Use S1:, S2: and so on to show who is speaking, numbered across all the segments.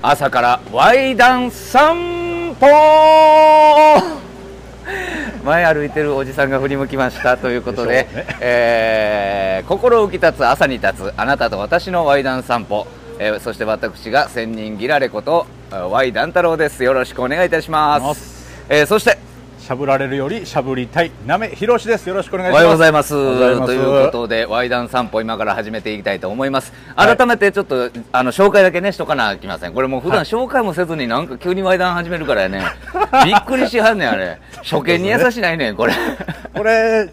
S1: 朝からワイダン散歩。前歩いてるおじさんが振り向きましたということで
S2: でね。
S1: えー心浮き立つ朝に立つあなたと私のワイダン散歩、えーそして私が千人ギラレことえーワイダン太郎です。よろしくお願いいたします。えーそして
S2: しゃぶられるよりしゃぶりたいなめひろしです。よろしくお願い
S1: お
S2: します。おはようございます。
S1: ということでワイダン散歩今から始めていきたいと思います。改めてちょっと、あの紹介だけねしとかなきません。これもう普段
S2: はい
S1: 紹介もせずになんか急にワイダン始めるからやね。びっくりしはんねんあれ。初見に優しないねんこれ。
S2: これ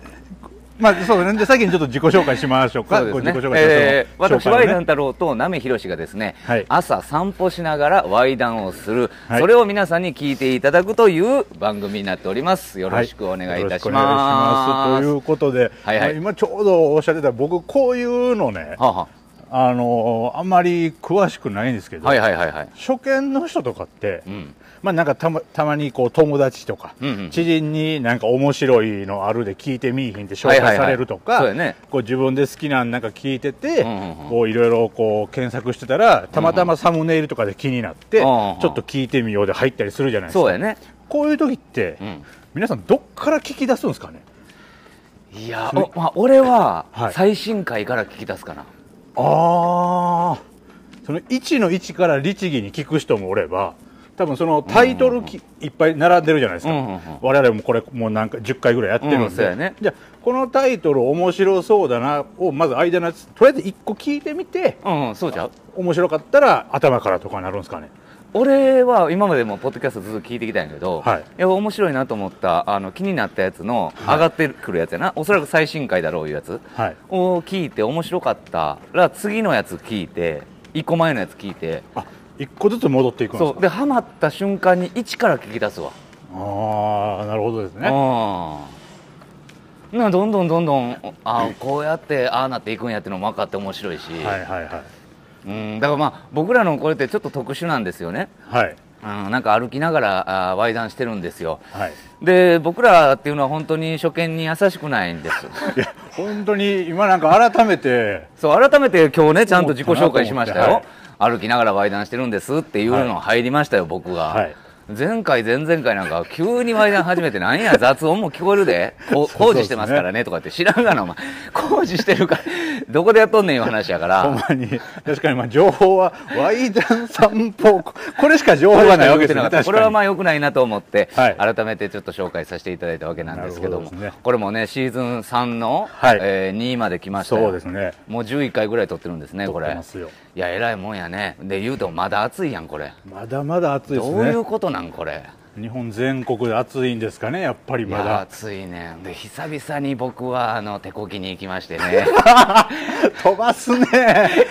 S2: まあそうね。で先にちょっと自己紹介しましょうか。
S1: そうです
S2: 自己紹介しましょう。
S1: えー私、ワイダン太郎となめひろしがですね、
S2: はい。
S1: 朝散歩しながらワイダンをする、
S2: はい。
S1: それを皆さんに聞いていただくという番組になっております。よろしくお願いいたします,、
S2: よろくお願いします。ということで、
S1: はいはい。
S2: まあ今ちょうどおっしゃってた僕こういうのね
S1: はあは
S2: あ。のあんまり詳しくないんですけど、
S1: あはいはいはいはい。
S2: 初見の人とかって、
S1: うん
S2: まあなんかたまたまにこう友達とか、
S1: うんうん
S2: 知人になんか面白いのあるで聞いてみいひんって紹介されるとか、こう自分で好きなんなんか聞いてて、
S1: うんうんうん
S2: こういろいろこう検索してたらたまたまサムネイルとかで気になって、
S1: うんうんうん。
S2: ちょっと聞いてみようで入ったりするじゃないですか。
S1: そうやね。
S2: こういう時って、
S1: うん。
S2: 皆さんどっから聞き出すんですかね？
S1: いや、おまあ、俺は
S2: はい。
S1: 最新回から聞き出すかな、
S2: ああその1の1から律儀に聞く人もおれば多分そのタイトルき、いっぱい並んでるじゃないですか、
S1: うんうんうん。
S2: 我々もこれもうなんか10回ぐらいやってるんで、
S1: うんね。
S2: じゃあこのタイトル面白そうだなをまず間のやつとりあえず1個聞いてみて
S1: うん、うん、そうちゃう。
S2: 面白かったら頭からとかになるんですかね。
S1: 俺は今までもポッドキャストずっと聞いてきたんやけど、
S2: はい。
S1: や面白いなと思ったあの気になったやつの上がってくるやつやな、おそらく最新回だろういうやつ。
S2: はい。
S1: を聞いて面白かったら次のやつ聞いて1個前のやつ聞いて
S2: あ1個ずつ戻っていくんですか？
S1: そう。でハマった瞬間に1から聞き出すわ。
S2: ああなるほどですね。
S1: うん。などんどんどんどんあこうやってああなっていくんやってのも分かって面白いし、
S2: はいはいはい。
S1: うん、だからまあ僕らのこれってちょっと特殊なんですよね、
S2: はい
S1: うん、なんか歩きながらあワイダンしてるんですよ。
S2: はい。
S1: で僕らっていうのは本当に初見に優しくないんです。
S2: いや本当に今なんか改めて
S1: そう改めて今日ねちゃんと自己紹介しましたよ、
S2: はい。
S1: 歩きながらワイダンしてるんですっていうの入りましたよ、僕が、
S2: はい
S1: 前回前々回なんか急にワイダン始めてなんや 雑音も聞こえるで。工事してますからねとかって知らんがなお前。工事してるからどこでやっとんねんいう話やから。
S2: ほんまに。確かにまあ情報はワイダン散歩ここれしか情報がないわけですよね
S1: これはまあ良くないなと思って、
S2: はい。
S1: 改めてちょっと紹介させていただいたわけなんですけどもこれもねシーズン3の、
S2: はい。
S1: えー2位まで来ましたよ。
S2: そうですね。
S1: もう11回ぐらい撮ってるんですねこ
S2: 撮って
S1: れ
S2: ますよ
S1: いや偉いもんやね。で言うてもまだ暑いやんこれ。
S2: まだまだ暑いです
S1: どういう
S2: ね
S1: ことなんこれ？
S2: 日本全国で暑いんですかねやっぱりまだ。
S1: 暑いね。で久々に僕はあの手こぎに行きましてね。
S2: 飛ばすね。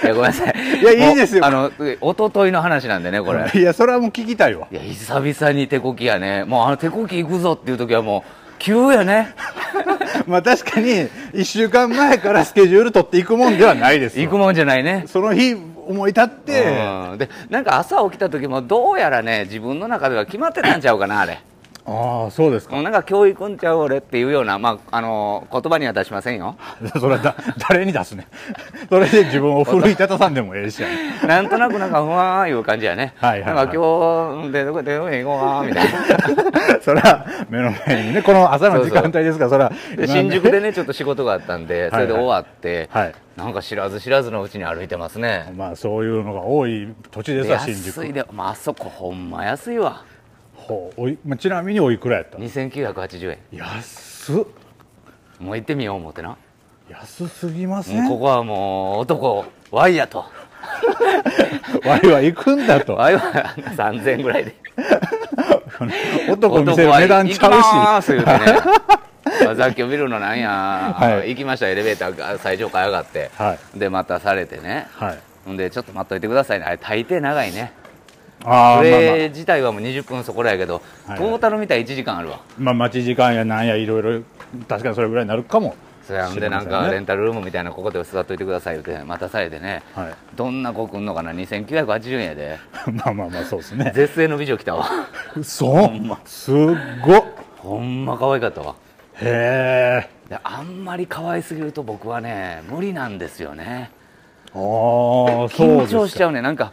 S1: いやごめんなさい。
S2: いやいいですよ。
S1: あの一昨日の話なんでねこれ。
S2: いやそれはもう聞きたいわ。
S1: いや久々に手こぎやね。もうあの手こぎ行くぞっていう時はもう急やね。
S2: まあ確かに1週間前からスケジュール取っていくもんではないですよ。
S1: 行くもんじゃないね。
S2: その日思い立って。
S1: でなんか朝起きた時もどうやらね自分の中では決まってたんちゃうかなあれ。
S2: ああそうですか。
S1: うんなんか教育んちゃう俺っていうような、まあ、あの言葉には出しませんよ。
S2: それはだ誰に出すね。それで自分を奮い立たさんでもええしやね。
S1: なんとなくなんかふわーいう感じやね。
S2: はいはいはい。
S1: なんか今日でどこでどこへ行こうかみたいな。
S2: それは目の前にねこの朝の時間帯ですか。らそれは
S1: で新宿でねちょっと仕事があったんでそれで終わって、
S2: はい
S1: なんか知らず知らずのうちに歩い。てますね
S2: まあそういうのが多い土地ですわ新
S1: 安い
S2: 宿
S1: で、まああそこほんま安い。わ
S2: ほうおい、まあ、ちなみにおいくらやった
S1: ？2980円。
S2: 安っ。
S1: もう行ってみよう思ってな。
S2: 安すぎませ
S1: ん？ここはもう男ワイやと。
S2: ワイは行くんだと。
S1: ワイは3000円ぐらいで。
S2: 男見せる値段ち
S1: 男は行きます言うてね。さっき見るのなんや、
S2: はい。
S1: 行きましたエレベーターが最上階上がって、
S2: は
S1: でまたされてね。
S2: はい。
S1: ほんでちょっと待っといてくださいね。あれ大抵長いね
S2: ああ
S1: そ
S2: まあまあ。
S1: れ自体はもう20分そこらやけど、
S2: はい
S1: トータル見たら1時間あるわ。
S2: まあ待ち時間やなんやいろいろ確かにそれぐらいになるかも
S1: そやん
S2: 知
S1: でなんかレンタルルームみたいなここで座っといてくださいって待たされてね、
S2: はい。
S1: どんな子来んのかな？2980円やで。
S2: まあまあまあそうですね。
S1: 絶世の美女来たわ。
S2: そうすっごっ。
S1: ほんま可愛かったわ。
S2: へえ。
S1: であんまり可愛すぎると僕はね無理なんですよね。
S2: ああそう
S1: 緊張しちゃうね。なんか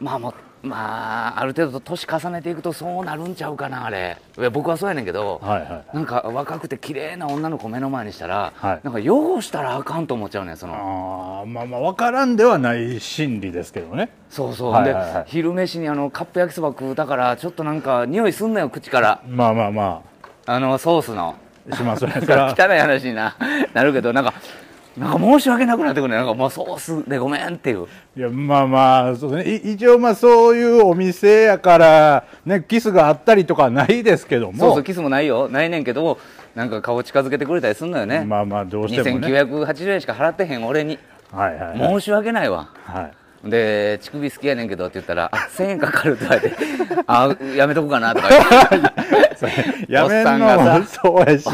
S1: まあもうまあある程度年重ねていくとそうなるんちゃうかなあれ。いや僕はそうやねんけど、
S2: はいはい
S1: なんか若くて綺麗な女の子目の前にしたら、
S2: はい。
S1: なんか汚したらあかんと思っちゃうねんその。
S2: ああまあまあ分からんではない心理ですけどね。
S1: そうそう、
S2: はいはいはい。
S1: で昼飯にあのカップ焼きそば食うたからちょっとなんか匂いすんなよ口から。
S2: まあまあま
S1: あ。のソースの。
S2: あしますね
S1: 汚い話にななるけどなんかなんか申し訳なくなってくるね。なんかもうソースでごめんっていう。
S2: いやまあまあそうね。い一応まあそういうお店やからねキスがあったりとかはないですけども。
S1: そうそうキスもないよ。ないねんけどなんか顔近づけてくれたりすんのよね、
S2: まあまあどうしてもね。
S1: 2980円しか払ってへん俺に。
S2: はいはいはい。
S1: 申し訳ないわ。
S2: はい
S1: で乳首好きやねんけどって言ったら「あ1000円かかる」って言われて「あやめとこうかな」とか言って。
S2: やめん
S1: おっさん
S2: のも
S1: がさ
S2: そうやし。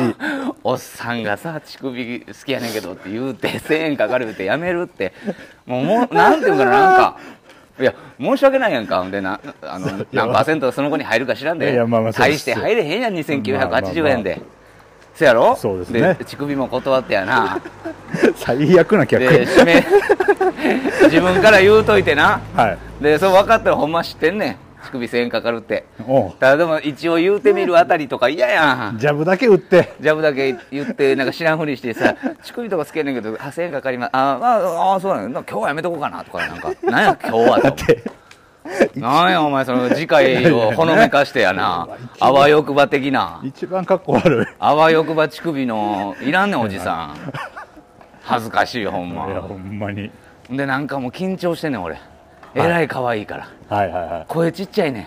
S1: おっさんがさ乳首好きやねんけどって言うて1000円かかるってやめるって。もうもうなんていうかななんか。いや申し訳ないやんか。ほんでなあの何パーセントその子に入るか知らんで。大して入れへんやん
S2: まあま
S1: 2980
S2: あ
S1: 円で。せやろ？
S2: そうですね。
S1: 乳首も断ってやな。
S2: 最悪な客
S1: で締め 自分から言うといてな。
S2: はい。
S1: でそう分かったらほんま知ってんねん。乳首1000円かかるって。ただでも一応言うてみるあたりとか嫌やん。
S2: ジャブだけ打って。
S1: ジャブだけ言ってなんか知らんふりしてさ乳首とか好きやねんけど8000円かかります。あ、まあ、あそうなんや今日はやめとこうかなとかなんか。なんや今日はと なんやお前その次回をほのめかしてやな。あわよくば的な。
S2: 一番かっこ悪い。
S1: あわよくば乳首のいらんねんおじさん。恥ずかしいよほん
S2: いや
S1: ま
S2: ほんまに。
S1: でなんかもう緊張してんねん俺。えらい可愛いから。
S2: はい。はいはい
S1: 声ちっちゃいねん。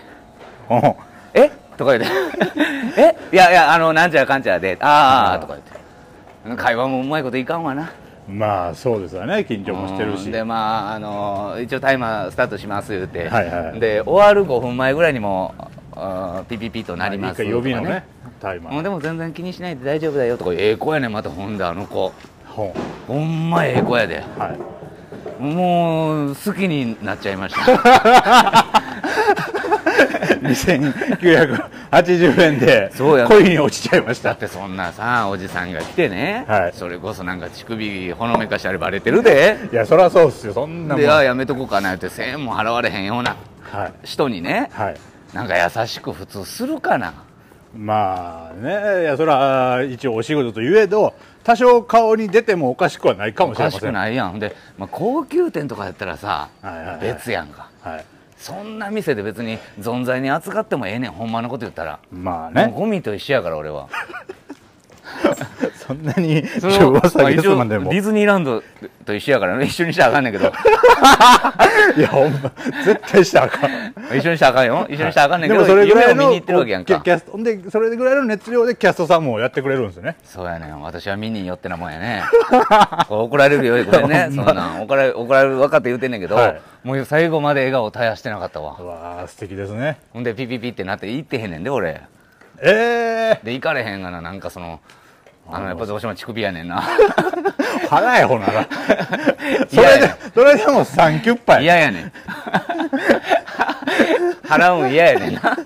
S1: え？とか言って。え？いやいやあのなんちゃらかんちゃらでああとか言って。会話もうまいこといかんわな
S2: まあそうですよね。緊張もしてるし。
S1: うん。でまああの一応タイマースタートします言って、
S2: はいはいはい。
S1: で終わる5分前ぐらいにもピピピとなります
S2: 一回呼びの
S1: とか
S2: ね。タイマー。
S1: もうでも全然気にしないで大丈夫だよとかええ子やねんまた。ほんであの子。
S2: ほ
S1: ほんまええ子やで。
S2: うはい。
S1: もう好きになっちゃいました
S2: 2980円で恋に落ちちゃいまし
S1: だったてそんなさおじさんが来てね、
S2: はい。
S1: それこそなんか乳首ほのめかしてあれバレてるで。
S2: いやそりゃそうっすよ。そんなもん。
S1: であやめとこうかな。って1000円も払われへんような
S2: はい。
S1: 人にね。
S2: はい。
S1: なんか優しく普通するかな。
S2: まあね。いやそれは一応お仕事といえど多少顔に出てもおかしくはないかも
S1: おかし
S2: しれません。
S1: くないやん。で、まあ、高級店とかやったらさ、
S2: はいはいはい。
S1: 別やんか。
S2: はい
S1: そんな店で別に存在に扱ってもええねん。ほんまのこと言ったら、
S2: まあね。
S1: ゴミと一緒やから俺は
S2: そんなに
S1: その
S2: 噂ゲスマンでも
S1: ディズニーランドと一緒やからね。一緒にしたらあかんねんけど。
S2: いやほんま絶対したらあかん。
S1: 一緒にしたらあかんよ。一緒にしたらあかんねんけど、
S2: でもそれぐらいの
S1: 夢を見に行ってるわけやんか。
S2: キャストでそれぐらいの熱量でキャストさんもやってくれるんですよね。
S1: そうやねん。私は見によってなもんやね。怒られるよごめんね。そんなん。怒られ怒られる分かって言うてんねんけど、
S2: はい。
S1: もう最後まで笑顔絶やしてなかったわ。
S2: うわあ素敵ですね。
S1: ほんでピピピってなって行ってへんねんで俺。
S2: ええ
S1: で行かれへんがななんかそのあのやっぱどうしても乳首やねんな。
S2: ー、払えほなら。それでそれでもサンキュッパや
S1: 嫌やねん。払うん 嫌やねんな。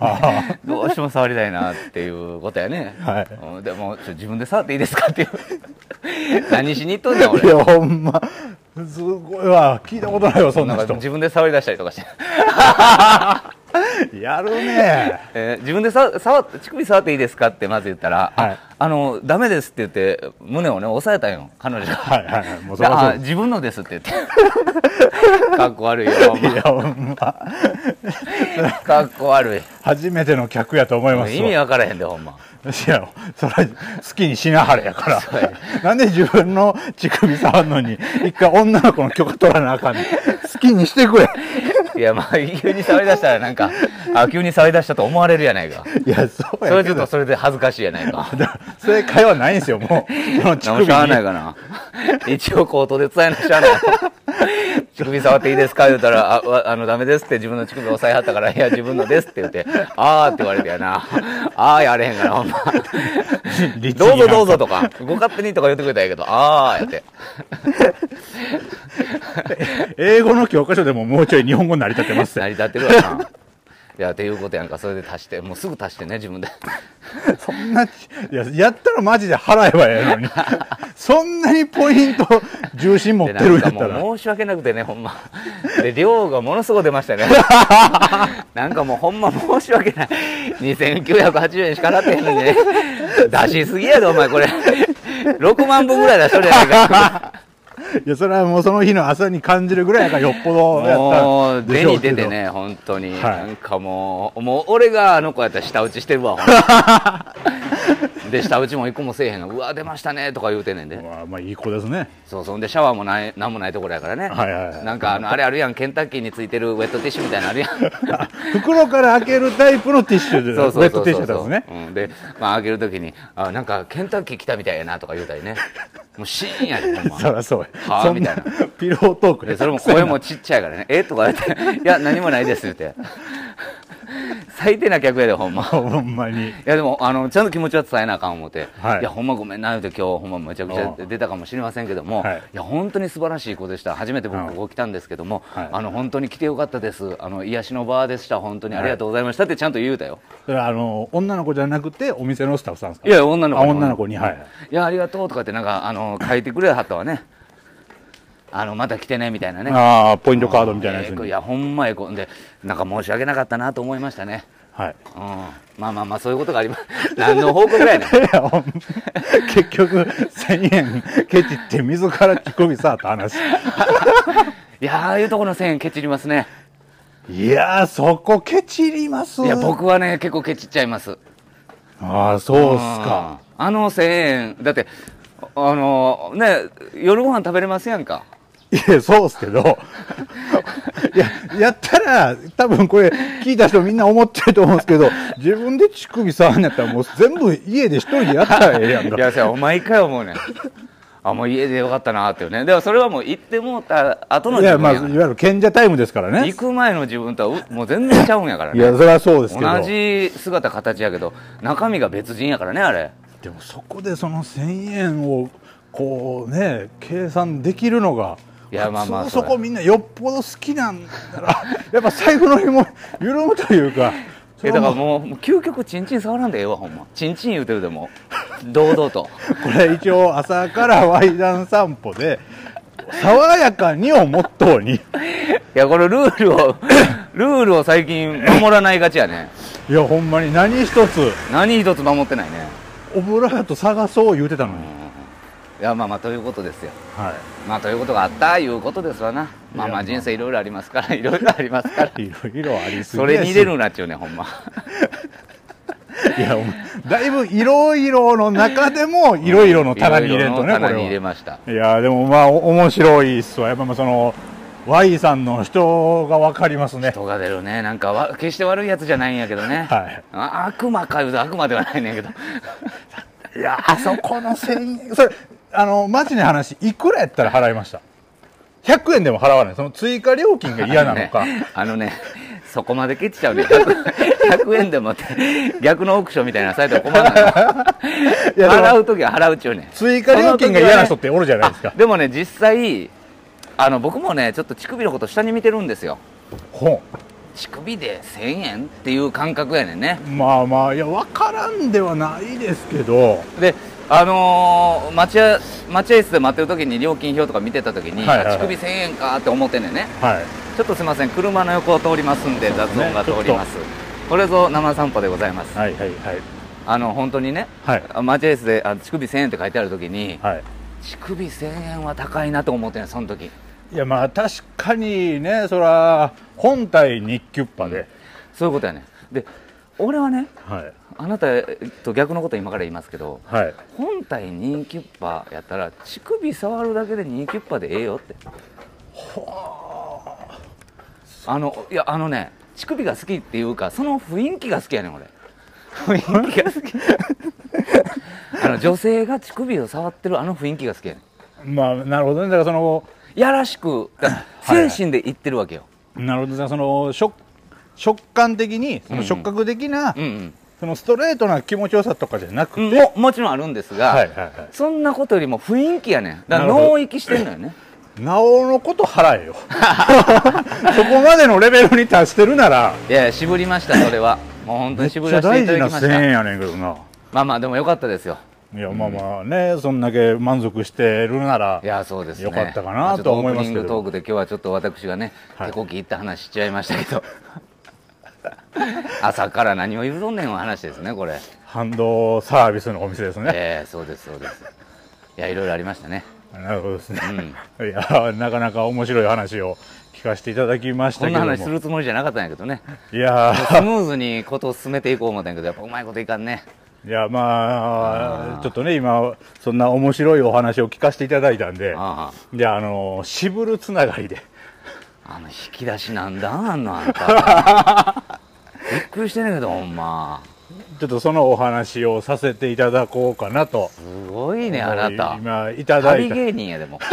S2: あ
S1: どうしても触りたいなっていうことやね、
S2: はい。
S1: うんでも自分で触っていいですかっていう。何しに行っとんねん
S2: あい
S1: 俺
S2: やほんますごい。わ聞いたことないわそん
S1: な
S2: 人。
S1: か自分で触り出したりとかして
S2: やるね。
S1: えー自分でさ触って乳首触っていいですかってまず言ったら、
S2: はい。
S1: ああのダメですって言って胸をね押さえたんよ彼女。が、
S2: はいはいはい。もうそそ
S1: 自分のですって言って。かっこ悪いよ
S2: いやほんま。
S1: かっこ悪い。
S2: 初めての客やと思います
S1: 意味分からへんでほんま
S2: いやそれは好きにしなはれやから。なんで自分の乳首触るのに一回女の子の許可取らなあかんねん好きにしてくれ。
S1: いやまあ急に触り出したらなんかあ急に触り出したと思われるやないか。
S2: いやそう
S1: それちょっとそれで恥ずかしいやないか。
S2: だ正解はないんですよもう。その乳首
S1: 何 もしゃあない
S2: に
S1: かな。一応口頭で伝えなしゃあない乳首触っていいですか言うたら、あ、わあの、ダメですって自分の乳首押さえはったから、いや、自分のですって言って、あーって言われてやな。あーやれへんから、ほんま。どうぞどうぞ
S2: と
S1: とか、ご勝手にとか言ってくれたらええけど、あーやって。
S2: 英語の教科書でももうちょい日本語成り立ってますよ
S1: 成り立ってるわな。いやっていうことやんか。それで足してもうすぐ足してね自分で。
S2: そんないややったらマジで払えばええのに。そんなにポイント重心持ってるんやったら。
S1: 申し訳なくてねほんま。で量がものすごい出ましたね。なんかもうほんま申し訳ない。2980円しか払ってへんのにね。出しすぎやでお前これ。6万分ぐらい出しとるやないか
S2: いやそれはもうその日の朝に感じるぐらいやからよっぽどや
S1: もう
S2: ったんでしょうけど。
S1: 出てね本当に、
S2: はい。
S1: なんかもうもう俺があの子やったら舌打ちしてるわ。で舌打ちも一個もせえへんの。うわ出ましたねとか言うてんねんで。
S2: まあまあいい子ですね。
S1: そうそんでシャワーもないなんもないところやからね、
S2: はいはいはい。
S1: なんかあのあれあるやん。ケンタッキーについてるウェットティッシュみたいなのあるやん。
S2: 袋から開けるタイプのティッシュで
S1: そうそうそう
S2: ウェットティッ
S1: そう。
S2: シュですね。
S1: うん、で、まあ、開けるときにあなんかケンタッキー来たみたいやなとか言うたりねもうシーンやでほんま。
S2: そりゃそうや。
S1: はあ？
S2: そん
S1: みたいな。
S2: ピロートーク
S1: でそれも声もちっちゃいからね「えとか言って「いや何もないです」言って 最低な客やでほんま。
S2: ほんまに。
S1: いやでもあのちゃんと気持ちは伝えなあかん思って、
S2: はい。
S1: やほんまごめんな言うて今日ほんまめちゃくちゃ出たかもしれませんけども、
S2: はい。
S1: い、や本当に素晴らしい子でした。初めて僕
S2: うん。
S1: ここ来たんですけども、
S2: はい。
S1: あの本当に来てよかったです。あの癒しの場でした。本当にありがとうございましたってちゃんと言うたよ、
S2: それはあの女の子じゃなくてお店のスタッフさんですか？
S1: いや女の子
S2: あ女の子に。はい。
S1: いやありがとうとかってなんかあの書いてくれはったわねあのまた来てねみたいなね。
S2: ああポイントカードみたいなやつに。
S1: いやほんまええ子でなんか申し訳なかったなと思いましたね。
S2: はい。
S1: うん。まあまあまあそういうことがあります。何の報告やねん。
S2: 結局1000円ケチって自ら乳首さって話。
S1: いやああいうところの1000円ケチりますね。
S2: いやーそこケチります。
S1: いや僕はね結構ケチっちゃいます。
S2: ああそうっすか。
S1: うん。あの1000円だってあのね夜ご飯食べれますやんか
S2: いやそうっすけど。いややったら多分これ聞いた人みんな思ってると思うんですけど自分で乳首触んやったらもう全部家で一人でやったらええやんか。
S1: いやさ毎回思うねん。あもう家でよかったなっていうね。でもそれはもう行ってもうた後の
S2: いや
S1: 自分やん
S2: まあいわゆる賢者タイムですからね。
S1: 行く前の自分とはうもう全然ちゃうんやからね。
S2: いやそれはそうですけど。
S1: 同じ姿形やけど中身が別人やからねあれ。
S2: でもそこでその1000円をこうね計算できるのが
S1: いやまあまあ
S2: そそこみんなよっぽど好きなんだら やっぱ財布の紐緩むというか。そ
S1: えだからもう究極チンチン触らんでええわほんま。チンチン言うてるでも。堂々と。
S2: これ一応朝からワイダン散歩で爽やかにをモットーに。
S1: いやこのルールを ルールを最近守らないがちやね。
S2: いやほんまに何一つ。
S1: 何一つ守ってないね。
S2: オブラート探そう言うてたのに、
S1: いやまあまあということですよ。
S2: は
S1: まあということがあったいうことですわな。まあまあ人生いろいろありますから いろいろありますから。
S2: い いろいろありすぎ
S1: それに入れるなっちゅうねほんま。
S2: いやお前だいぶいろいろの中でもいろいろの棚に入れんとねこ
S1: 棚に入
S2: れ
S1: ました。
S2: いやでもまあお面白いっすわ。やっぱまあその Y さんの人が分かりますね。
S1: 人が出るね。なんかわ決して悪いやつじゃないんやけどね、
S2: はい。
S1: あ悪魔かいうと悪魔ではないねんけど。
S2: いやあそこの1000円それあのマジな話いくらやったら払いました？100円でも払わない。その追加料金が嫌なのか、
S1: あのねねそこまでケチちゃうね。100, 100円でもって逆のオークションみたいなサイトは困らない
S2: いやでも
S1: 払う時は払うっちゅうねん。
S2: 追加料金が嫌な人っておるじゃないですか。
S1: あでもね実際あの僕もねちょっと乳首のこと下に見てるんですよ。
S2: ほ
S1: 乳首で1000円っていう感覚やねんね。
S2: うまあまあいや分からんではないですけど。
S1: であのー、待合待合室で待ってる時に料金表とか見てた時に、
S2: はいはいはい。
S1: あ乳首1000円かって思ってんねんね。
S2: はい。
S1: ちょっとすいません車の横を通りますんで雑音が通ります、これぞ生散歩でございます、
S2: はいはいはい。
S1: あの本当にね
S2: はい。
S1: 待合室であ乳首1000円って書いてある時に、
S2: はい。
S1: 乳首1000円は高いなと思ってんその時。
S2: いやまあ確かにねそら本体日キュッパで、
S1: そういうことやね。で俺はね
S2: はい
S1: あなたと逆のこと今から言いますけど
S2: はい。
S1: 本体2キュッパやったら乳首触るだけで2キュッパでええよって。あ。のいやあのね乳首が好きっていうかその雰囲気が好きやねん俺。雰囲気が好き。あの女性が乳首を触ってるあの雰囲気が好きやね
S2: まあなるほどね。だからその
S1: んやらしく精神で言ってるわけよ、
S2: なるほど。その食食感的にその触覚的な、
S1: うんうん
S2: そのストレートな気持ちよさとかじゃなくて、
S1: ももちろんあるんですが、
S2: はいはいはい。
S1: そんなことよりも雰囲気やねん。だから脳域してんのよね。
S2: なおのこと払えよ。そこまでのレベルに達してるなら。
S1: いや渋りましたそれは。もう本当に渋らせていただきまし
S2: 1000円
S1: た
S2: やねんけどな。
S1: まあまあでもよかったですよ。
S2: いやまあまあね、そんだけ満足してるなら
S1: いやそうですね。
S2: よかったかなと思いますけど。
S1: オープニングトークで今日はちょっと私がね、
S2: はい。
S1: 手こきいった話しちゃいましたけど 朝から何を言うとんねんの話ですねこれ。
S2: ハンドサービスのお店ですね、
S1: ええそうですそうです。いやいろいろありましたね。
S2: なるほどですね、
S1: うん。
S2: いやなかなか面白い話を聞かせていただきました
S1: こんな話するつもりじゃなかったんやけどね。
S2: いや
S1: スムーズにことを進めていこう思ったんやけどやっぱうまいこといかんね。
S2: いやま
S1: あ
S2: ちょっとね今そんな面白いお話を聞かせていただいたんで。
S1: あ
S2: じゃああの渋るつながりで
S1: ああの引き出しなんだあんのあんた。びっくりしてんねんけどほんま。
S2: ちょっとそのお話をさせていただこうかなと。
S1: すごいねあなた。
S2: 今いただいた。い
S1: 旅芸人やでも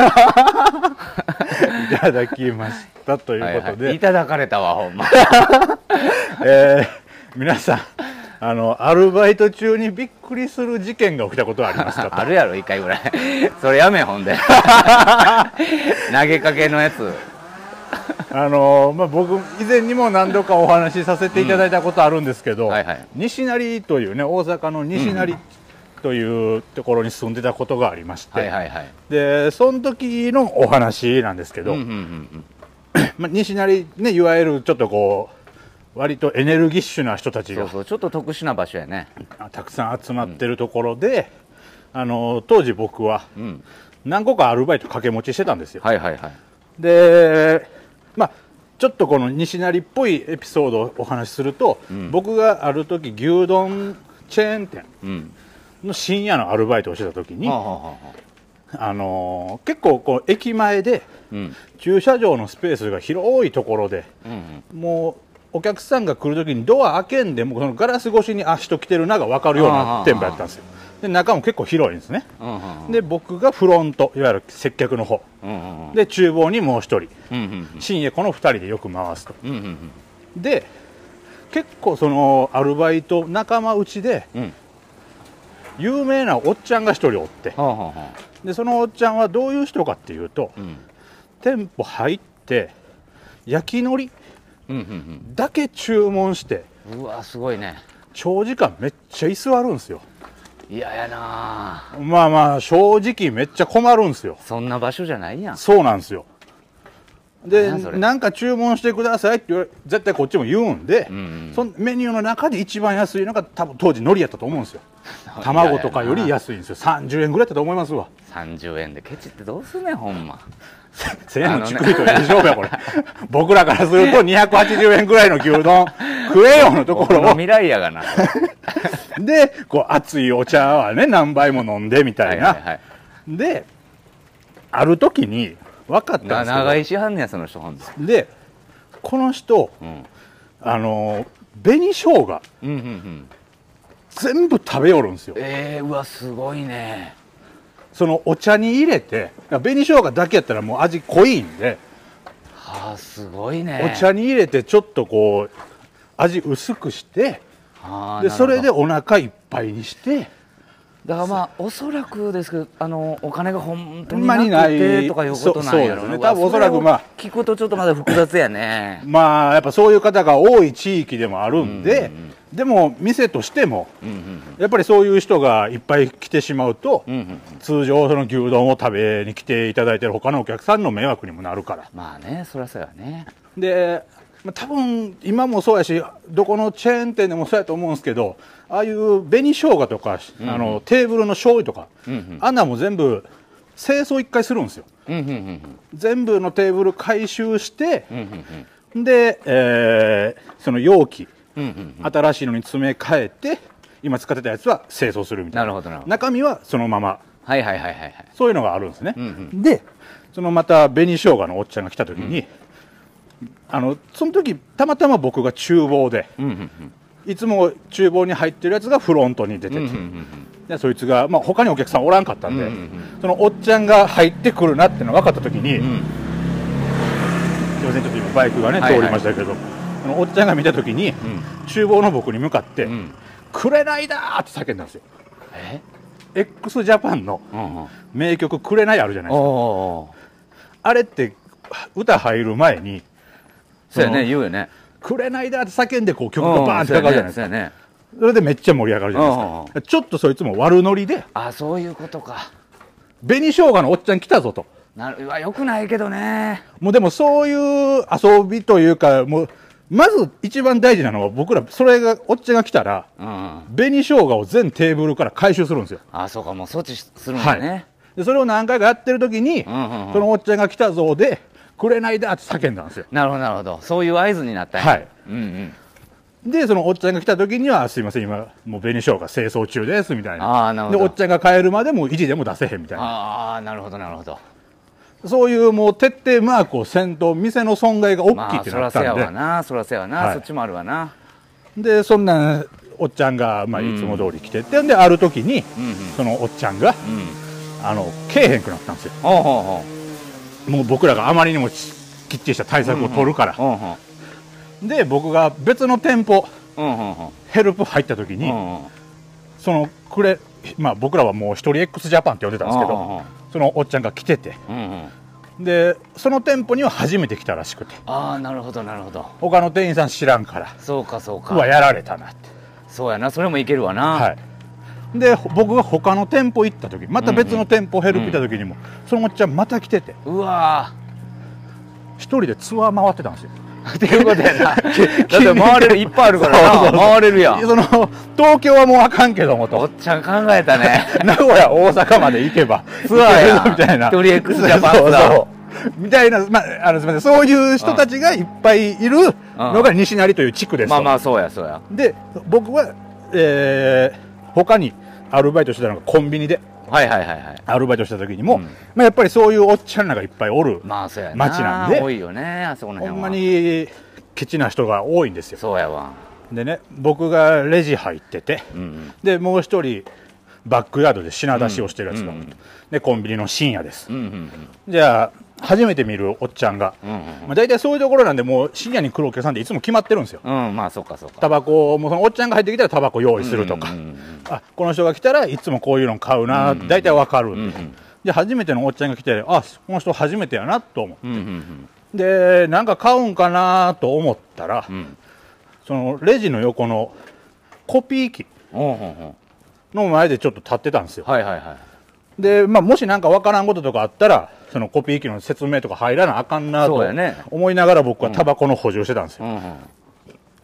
S2: ただきましたということで、
S1: はいはい。いただかれたわほんま。
S2: えー皆さんあのアルバイト中にびっくりする事件が起きたことはありますかと。
S1: あるやろ一回ぐらい。それやめほんで。投げかけのやつ
S2: あのまあ、僕以前にも何度かお話しさせていただいたことあるんですけど、
S1: うん。はいはい。
S2: 西成というね大阪の西成というところに住んでたことがありまして、
S1: はいはいはい。
S2: でその時のお話なんですけど、
S1: うんうんうんうん。
S2: まあ、西成ねいわゆるちょっとこう割とエネルギッシュな人たちが
S1: そうそうちょっと特殊な場所やね。
S2: たくさん集まってるところで、あの当時僕は
S1: うん。
S2: 何個かアルバイト掛け持ちしてたんですよ。
S1: はいはいはい。
S2: でまあちょっとこの西成っぽいエピソードをお話しすると、
S1: ん。
S2: 僕がある時牛丼チェーン店
S1: うん。
S2: の深夜のアルバイトをしてた時に、
S1: はあはあ
S2: のー結構こう駅前で
S1: うん。
S2: 駐車場のスペースが広いところで
S1: うんうん。
S2: もうお客さんが来る時にドア開けんでもそのガラス越しにあ人来てるなが分かるような店舗やったんですよで中も結構広いんですね。
S1: うんうんうん。
S2: で僕がフロントいわゆる接客の方。
S1: うんうんうん。
S2: で厨房にもう一人。
S1: うんうん
S2: 深夜この2人でよく回すと。
S1: うんうんうん。
S2: で結構そのアルバイト仲間内で
S1: うん。
S2: 有名なおっちゃんが一人おって。でそのおっちゃんはどういう人かっていうと
S1: うん。
S2: 店舗入って焼き海苔
S1: うんうん
S2: だけ注文して
S1: うんうわすごいね。
S2: 長時間めっちゃ居座るんですよ
S1: 嫌やなあ
S2: まあまあ正直めっちゃ困るんですよ。
S1: そんな場所じゃないやん。
S2: そうなんですよ。でなんか注文してくださいって言われ絶対こっちも言うんで、
S1: うんうん。
S2: そのメニューの中で一番安いのが多分当時海苔やったと思うんですよ。卵とかより安いんですよ。30円ぐらいだったと思いますわ。
S1: 30円でケチってどうすんねんほんま。
S2: 1000円のチクリと大丈夫やこれ。僕らからすると280円ぐらいの牛丼食えよのところを。
S1: 未来やがな
S2: でこう熱いお茶はね何杯も飲んでみたな、
S1: はいいはいはい。
S2: である時に分かったん
S1: な
S2: です
S1: 長居しはんねやその人ほんと。
S2: でこの人
S1: うん。
S2: あの紅生姜。
S1: うんうんうん。
S2: 全部食べよるんですよ。
S1: えー、うわすごいね。
S2: そのお茶に入れて紅生姜だけやったらもう味濃いんで、
S1: はあすごいね。
S2: お茶に入れてちょっとこう味薄くして
S1: はあ
S2: でそれでお腹いっぱいにして。
S1: だからまあおそらくですけどあのお金が本当
S2: ほん
S1: になく
S2: まにない。
S1: てとかいうことなんやろ
S2: そうね。多分おそらくまあ。
S1: 聞くとちょっとまだ複雑やね。
S2: まあやっぱそういう方が多い地域でもあるんで、
S1: うんうんうん。
S2: でも店としても
S1: うんうん。
S2: やっぱりそういう人がいっぱい来てしまうと、
S1: うんうんうん。
S2: 通常その牛丼を食べに来ていただいてる他のお客さんの迷惑にもなるから。
S1: まあねそりゃそうやね。
S2: で、まあ、多分今もそうやしどこのチェーン店でもそうやと思うんですけどああいう紅生姜とか、
S1: うんうん。
S2: あのテーブルの醤油とか、
S1: うんうん。
S2: あんなんも全部清掃一回するんですよ。
S1: うんうんうん
S2: 全部のテーブル回収して
S1: うんうんうん。
S2: で、えーその容器
S1: うんうんうん。
S2: 新しいのに詰め替えて今使ってたやつは清掃するみたいな。
S1: なるほどな。るほど
S2: 中身はそのまま。
S1: はいはいはいはいはい。
S2: そういうのがあるんですね、
S1: うん
S2: でそのまた紅生姜のおっちゃんが来た時に、あのその時たまたま僕が厨房で
S1: うんうんうん。
S2: いつも厨房に入ってるやつがフロントに出てて、
S1: うんうんうん
S2: でそいつが、まあ、他にお客さんおらんかったんで、
S1: うんうんうん。
S2: そのおっちゃんが入ってくるなってのが分かった時に、
S1: うん。うん
S2: すいませんちょっと今バイクがね、
S1: はいはい。
S2: 通りましたけどそのおっちゃんが見た時に、厨房の僕に向かって「
S1: うん。
S2: くれないだ!」って叫んだんですよ。
S1: え
S2: ？X ジャパンの
S1: うんうん。
S2: 名曲「くれない」あるじゃない
S1: お
S2: ですか。
S1: お
S2: あれって歌入る前に
S1: そうやね言うよね「
S2: くれないだ」って叫んでこう曲がバーンってかかるじゃないですか、
S1: ね。
S2: それでめっちゃ盛り上がるじゃないですか、ちょっとそいつも悪ノリで
S1: あそういうことか。
S2: 紅生姜のおっちゃん来たぞと。
S1: なるうわよくないけどね。
S2: もうでもそういう遊びというかもうまず一番大事なのは僕らそれがおっちゃんが来たら
S1: うんうん。
S2: 紅生姜を全テーブルから回収するんですよ。
S1: あそうかもう措置するんだね、
S2: でそれを何回かやってる時に、
S1: うんうんうん。
S2: そのおっちゃんが来たぞで「くれないだ」って叫んだんですよ。
S1: なるほどなるほど。そういう合図になったんや。
S2: はい。
S1: うんうん。
S2: でそのおっちゃんが来た時には「すいません今もう紅生姜清掃中です」みたいな。
S1: あーなるほど。
S2: でおっちゃんが帰るまでもう意地でも出せへんみたいな。
S1: ああなるほどなるほど。
S2: そういうもう徹底マークをせんと店の損害が大きい
S1: まあ
S2: って
S1: そらせや
S2: なったんで、
S1: わなそらせやわな、
S2: はい。
S1: そっちもあるわな。
S2: でそんなおっちゃんが、まあ、
S1: うん
S2: いつも通り来てて、である時に
S1: うんうん。
S2: そのおっちゃんが
S1: うん。
S2: あのけえへんくなったんですよ。
S1: ほうほうほう
S2: もう僕らがあまりにもちきっちりした対策を取るから、
S1: ほうほう
S2: で僕が別の店舗
S1: うんうんうん。
S2: ヘルプ入った時に、
S1: うんうん。
S2: そのくれ、まあ、僕らはもう一人 x ジャパンって呼んでたんですけど、
S1: うんうん
S2: そのおっちゃんが来てて
S1: うんうん。
S2: でその店舗には初めて来たらしくて
S1: ああなるほどなるほど。
S2: 他の店員さん知らんから
S1: そうかそうか。
S2: うわやられたなって。
S1: そうやなそれもいけるわな、
S2: はいでほ僕が他の店舗行った時また別の店舗ヘルプ行った時にも、そのおっちゃんまた来てて。
S1: うわ
S2: 一人でツアー回ってたんですよ。
S1: ー っていうことやな。だって回れるいっぱいあるからな。回れるやん。
S2: その東京はもうあかんけども
S1: お
S2: と
S1: っちゃん考えたね。
S2: 名古屋大阪まで行けば
S1: ツアーや。
S2: みたいな。
S1: 一人 x ジャパンツア
S2: うみたいな、まあ、あのすみません。そういう人たちがいっぱいいるのが西成という地区ですと。
S1: まあまあそうやそうや。
S2: で僕は、えー他にアルバイトしてたのがコンビニで
S1: はいはいはいはい。
S2: アルバイトした時にも、
S1: うん。
S2: まあ、やっぱりそういうおっちゃんらがいっぱいおる、
S1: まあそうやな。
S2: 街なんで
S1: 多いよねあそこの
S2: ほん
S1: 辺は
S2: まにケチな人が多いんですよ。
S1: そうやわ。
S2: でね僕がレジ入ってて
S1: うんうん。
S2: でもう一人バックヤードで品出しをしてるやつが、
S1: うんうん
S2: でコンビニの深夜です、
S1: うんうん。
S2: じゃあ初めて見るおっちゃんが、
S1: うんうん
S2: まあ、大体そういうところなんでもう深夜に来るお客さんっていつも決まってるんですよ。
S1: うんうんまあそうかそうか。
S2: タバコもうそのおっちゃんが入ってきたらタバコ用意するとか、
S1: うんうん
S2: あこの人が来たらいつもこういうの買うなって
S1: うん
S2: 大体わかるんで、
S1: うんうん
S2: で初めてのおっちゃんが来てあこの人初めてやなと思う
S1: うんうんうん。
S2: でなんか買うんかなと思ったら、
S1: うん。
S2: そのレジの横のコピー機の前でちょっと立ってたんですよ。
S1: うはいはいはい
S2: で、まあ、もしなんかわからんこととかあったらそのコピー機の説明とか入らなあかんなと思いながら僕はタバコの補充してたんですよ、
S1: うんうん。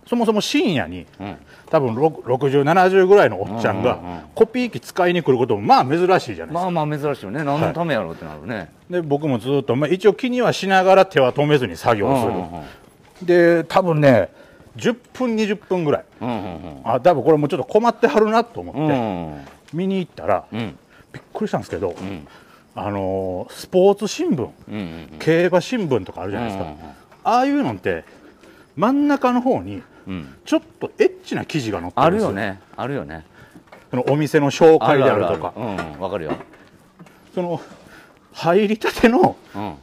S2: そもそも深夜に
S1: うん。
S2: 多分6070ぐらいのおっちゃんが
S1: うんうんうん。
S2: コピー機使いに来ることもまあ珍しいじゃないですか、
S1: まあまあ珍しいよね。何のためやろうってなるね。
S2: で僕もずっと、まあ、一応気にはしながら手は止めずに作業する、
S1: うんうんうん。
S2: で多分ね10分20分ぐらい。
S1: うんうん
S2: あ多分これもうちょっと困ってはるなと思って、
S1: うんうん。
S2: 見に行ったら、
S1: うん
S2: びっくりしたんですけど、
S1: うん。
S2: あのースポーツ新聞
S1: うんうん
S2: 競馬新聞とかあるじゃないですか、
S1: うんうんうん。
S2: ああいうのって真ん中の方に
S1: うん。
S2: ちょっとエッチな記事が載ってるんです
S1: あるよね。あるよね。
S2: そのお店の紹介であるとか。
S1: うんわかるよ。
S2: その入りたての
S1: うん。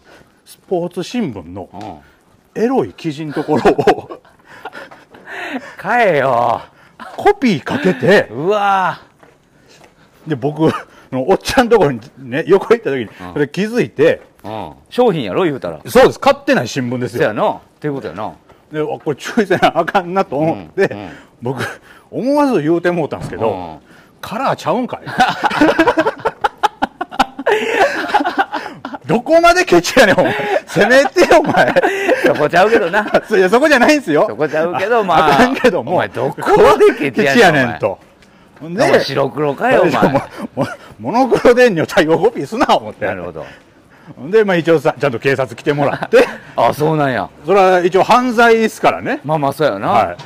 S2: スポーツ新聞の
S1: うん。
S2: エロい記事のところを
S1: 買えよ。
S2: コピーかけて
S1: うわ
S2: で僕のおっちゃんのところにね 横行った時にそれ気づいて、
S1: ーうん。商品やろ言うたら。
S2: そうです。買ってない新聞ですよ。
S1: そやな。っていうことやな。
S2: であこれ注意せなあかんなと思って、
S1: うん。うん。
S2: 僕思わず言うてもうたんですけど、
S1: うん。
S2: カラーちゃうんかい？どこまでケチやねんお前。せめてよお前。
S1: そこちゃうけどな。
S2: そ いやそこじゃないんですよ。
S1: そこちゃうけどまあ。
S2: あかんけども
S1: お前どこまでケチやねん
S2: ケんと
S1: お前白黒かよお前。
S2: モノクロ電女対応コピーすな思って。
S1: なるほど。
S2: で、まあ、一応さちゃんと警察来てもらって。
S1: あそうなんや。
S2: それは一応犯罪ですからね。
S1: まあまあそうやな、
S2: はい。